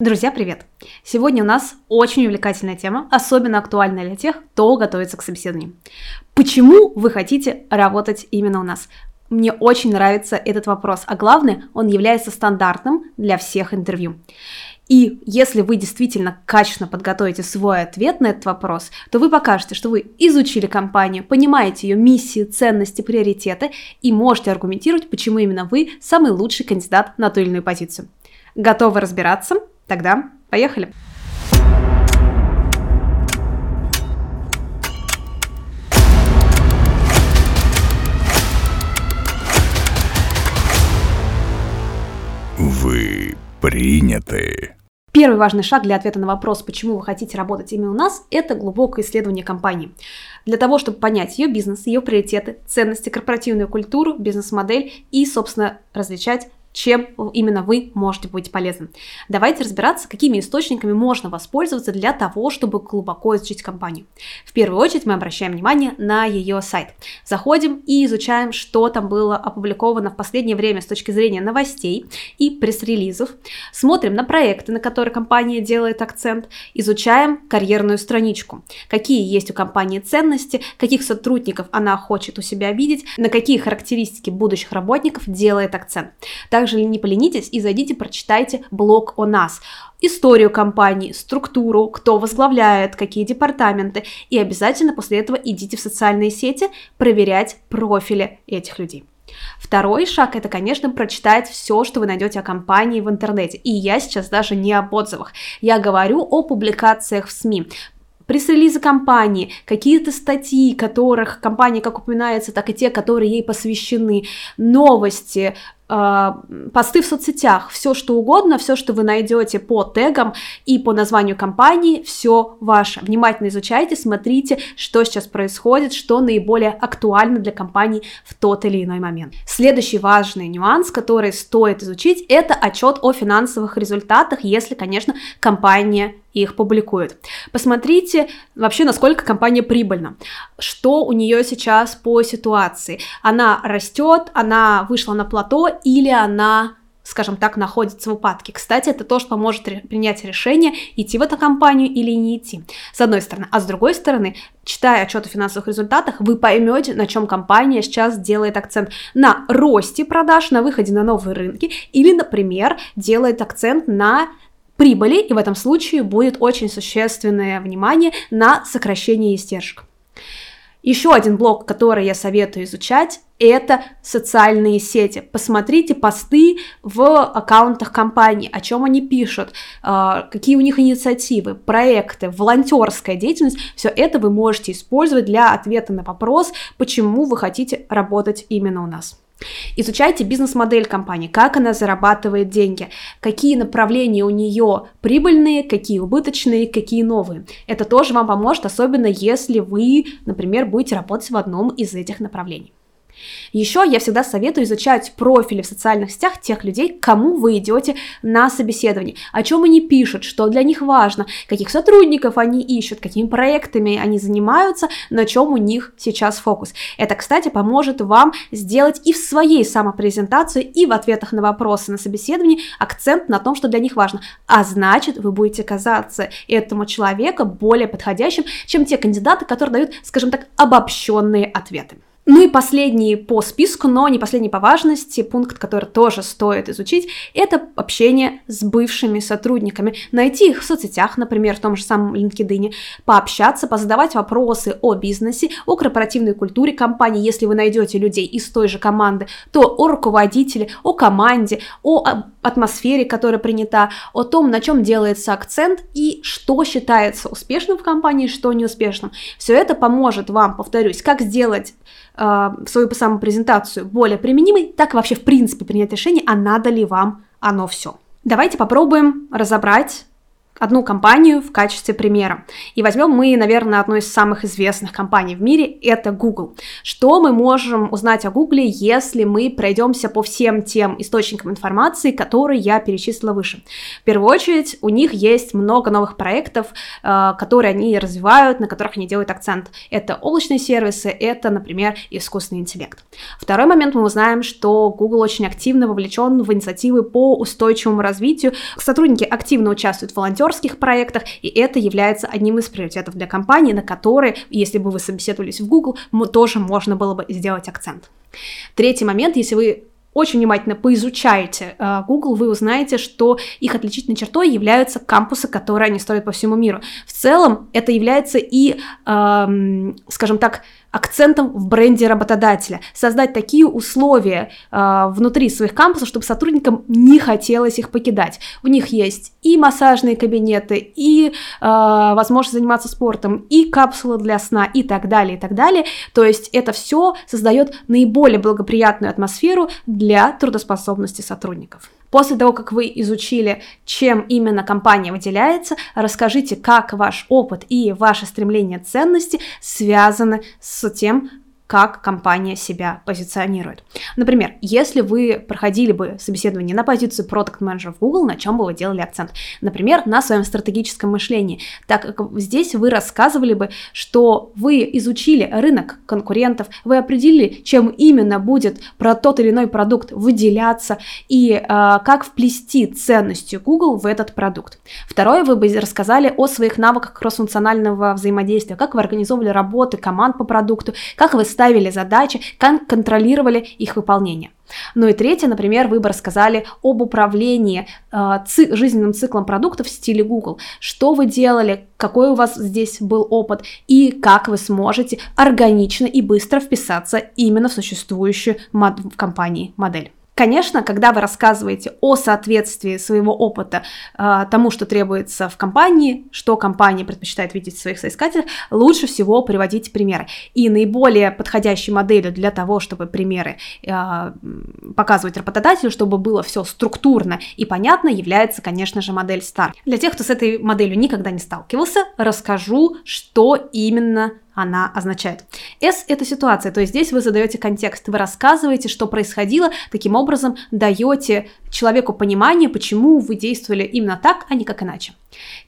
Друзья, привет! Сегодня у нас очень увлекательная тема, особенно актуальная для тех, кто готовится к собеседованию. Почему вы хотите работать именно у нас? Мне очень нравится этот вопрос, а главное, он является стандартным для всех интервью. И если вы действительно качественно подготовите свой ответ на этот вопрос, то вы покажете, что вы изучили компанию, понимаете ее миссии, ценности, приоритеты и можете аргументировать, почему именно вы самый лучший кандидат на ту или иную позицию. Готовы разбираться? Тогда поехали! Вы приняты. Первый важный шаг для ответа на вопрос, почему вы хотите работать именно у нас, это глубокое исследование компании. Для того, чтобы понять ее бизнес, ее приоритеты, ценности, корпоративную культуру, бизнес-модель и, собственно, различать чем именно вы можете быть полезным. Давайте разбираться, какими источниками можно воспользоваться для того, чтобы глубоко изучить компанию. В первую очередь мы обращаем внимание на ее сайт. Заходим и изучаем, что там было опубликовано в последнее время с точки зрения новостей и пресс-релизов. Смотрим на проекты, на которые компания делает акцент. Изучаем карьерную страничку. Какие есть у компании ценности, каких сотрудников она хочет у себя видеть, на какие характеристики будущих работников делает акцент. Также также не поленитесь и зайдите, прочитайте блог о нас историю компании, структуру, кто возглавляет, какие департаменты. И обязательно после этого идите в социальные сети проверять профили этих людей. Второй шаг это, конечно, прочитать все, что вы найдете о компании в интернете. И я сейчас даже не об отзывах. Я говорю о публикациях в СМИ пресс-релизы компании, какие-то статьи, которых компания как упоминается, так и те, которые ей посвящены, новости, посты в соцсетях, все что угодно, все, что вы найдете по тегам и по названию компании, все ваше. Внимательно изучайте, смотрите, что сейчас происходит, что наиболее актуально для компании в тот или иной момент. Следующий важный нюанс, который стоит изучить, это отчет о финансовых результатах, если, конечно, компания их публикует. Посмотрите вообще, насколько компания прибыльна, что у нее сейчас по ситуации. Она растет, она вышла на плато или она скажем так, находится в упадке. Кстати, это то, что поможет принять решение, идти в эту компанию или не идти. С одной стороны. А с другой стороны, читая отчет о финансовых результатах, вы поймете, на чем компания сейчас делает акцент. На росте продаж, на выходе на новые рынки или, например, делает акцент на прибыли, и в этом случае будет очень существенное внимание на сокращение издержек. Еще один блок, который я советую изучать, это социальные сети. Посмотрите посты в аккаунтах компании, о чем они пишут, а, какие у них инициативы, проекты, волонтерская деятельность. Все это вы можете использовать для ответа на вопрос, почему вы хотите работать именно у нас. Изучайте бизнес-модель компании, как она зарабатывает деньги, какие направления у нее прибыльные, какие убыточные, какие новые. Это тоже вам поможет, особенно если вы, например, будете работать в одном из этих направлений. Еще я всегда советую изучать профили в социальных сетях тех людей, к кому вы идете на собеседование, о чем они пишут, что для них важно, каких сотрудников они ищут, какими проектами они занимаются, на чем у них сейчас фокус. Это, кстати, поможет вам сделать и в своей самопрезентации, и в ответах на вопросы на собеседовании акцент на том, что для них важно. А значит, вы будете казаться этому человеку более подходящим, чем те кандидаты, которые дают, скажем так, обобщенные ответы. Ну и последний по списку, но не последний по важности, пункт, который тоже стоит изучить, это общение с бывшими сотрудниками. Найти их в соцсетях, например, в том же самом LinkedIn, пообщаться, позадавать вопросы о бизнесе, о корпоративной культуре компании, если вы найдете людей из той же команды, то о руководителе, о команде, о атмосфере, которая принята, о том, на чем делается акцент и что считается успешным в компании, что неуспешным. Все это поможет вам, повторюсь, как сделать э, свою самопрезентацию более применимой, так и вообще в принципе принять решение, а надо ли вам оно все. Давайте попробуем разобрать одну компанию в качестве примера. И возьмем мы, наверное, одну из самых известных компаний в мире, это Google. Что мы можем узнать о Google, если мы пройдемся по всем тем источникам информации, которые я перечислила выше? В первую очередь, у них есть много новых проектов, э, которые они развивают, на которых они делают акцент. Это облачные сервисы, это, например, искусственный интеллект. Второй момент, мы узнаем, что Google очень активно вовлечен в инициативы по устойчивому развитию. Сотрудники активно участвуют в волонтерстве, волонтерских проектах, и это является одним из приоритетов для компании, на которые, если бы вы собеседовались в Google, тоже можно было бы сделать акцент. Третий момент, если вы очень внимательно поизучаете э, Google, вы узнаете, что их отличительной чертой являются кампусы, которые они строят по всему миру. В целом это является и, э, скажем так, акцентом в бренде работодателя. Создать такие условия э, внутри своих кампусов, чтобы сотрудникам не хотелось их покидать. У них есть и массажные кабинеты, и э, возможность заниматься спортом, и капсулы для сна, и так далее, и так далее. То есть это все создает наиболее благоприятную атмосферу для трудоспособности сотрудников. После того, как вы изучили, чем именно компания выделяется, расскажите, как ваш опыт и ваше стремление ценности связаны с тем, как компания себя позиционирует. Например, если вы проходили бы собеседование на позицию продукт менеджера в Google, на чем бы вы делали акцент? Например, на своем стратегическом мышлении, так как здесь вы рассказывали бы, что вы изучили рынок конкурентов, вы определили, чем именно будет про тот или иной продукт выделяться и э, как вплести ценности Google в этот продукт. Второе, вы бы рассказали о своих навыках кроссфункционального взаимодействия, как вы организовывали работы команд по продукту, как вы ставили задачи, как контролировали их выполнение. Ну и третье, например, вы бы рассказали об управлении э, ци- жизненным циклом продуктов в стиле Google. Что вы делали, какой у вас здесь был опыт и как вы сможете органично и быстро вписаться именно в существующую мод- в компании модель. Конечно, когда вы рассказываете о соответствии своего опыта э, тому, что требуется в компании, что компания предпочитает видеть в своих соискателях, лучше всего приводить примеры. И наиболее подходящей моделью для того, чтобы примеры э, показывать работодателю, чтобы было все структурно и понятно, является, конечно же, модель STAR. Для тех, кто с этой моделью никогда не сталкивался, расскажу, что именно она означает. S – это ситуация, то есть здесь вы задаете контекст, вы рассказываете, что происходило, таким образом даете человеку понимание, почему вы действовали именно так, а не как иначе.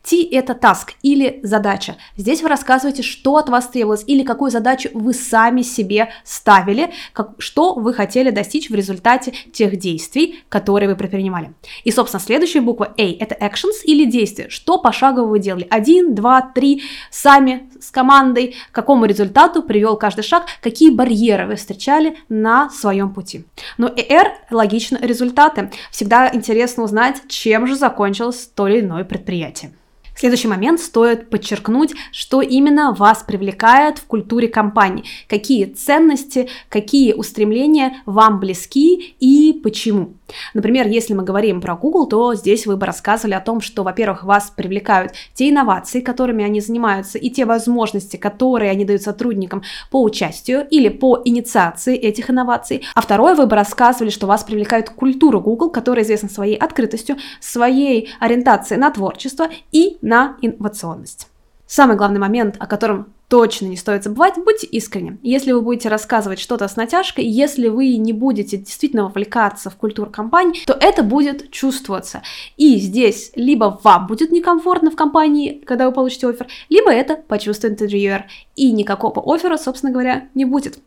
T – это task или задача. Здесь вы рассказываете, что от вас требовалось или какую задачу вы сами себе ставили, как, что вы хотели достичь в результате тех действий, которые вы предпринимали. И, собственно, следующая буква A – это actions или действия. Что пошагово вы делали? Один, два, три, сами, с командой, к какому результату привел каждый шаг, какие барьеры вы встречали на своем пути. Ну и R – логично, результаты. Всегда интересно узнать, чем же закончилось то или иное предприятие. Следующий момент стоит подчеркнуть, что именно вас привлекает в культуре компании, какие ценности, какие устремления вам близки и почему. Например, если мы говорим про Google, то здесь вы бы рассказывали о том, что, во-первых, вас привлекают те инновации, которыми они занимаются, и те возможности, которые они дают сотрудникам по участию или по инициации этих инноваций. А второе, вы бы рассказывали, что вас привлекает культура Google, которая известна своей открытостью, своей ориентацией на творчество и на инновационность. Самый главный момент, о котором точно не стоит забывать, будьте искренни. Если вы будете рассказывать что-то с натяжкой, если вы не будете действительно вовлекаться в культуру компании, то это будет чувствоваться. И здесь либо вам будет некомфортно в компании, когда вы получите офер, либо это почувствует интервьюер. И никакого оффера, собственно говоря, не будет.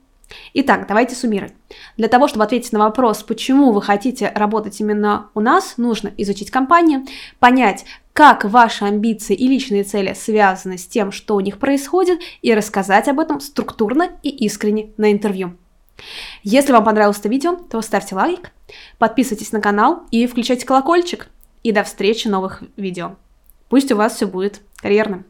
Итак, давайте суммировать. Для того, чтобы ответить на вопрос, почему вы хотите работать именно у нас, нужно изучить компанию, понять, как ваши амбиции и личные цели связаны с тем, что у них происходит, и рассказать об этом структурно и искренне на интервью. Если вам понравилось это видео, то ставьте лайк, подписывайтесь на канал и включайте колокольчик. И до встречи в новых видео. Пусть у вас все будет карьерным.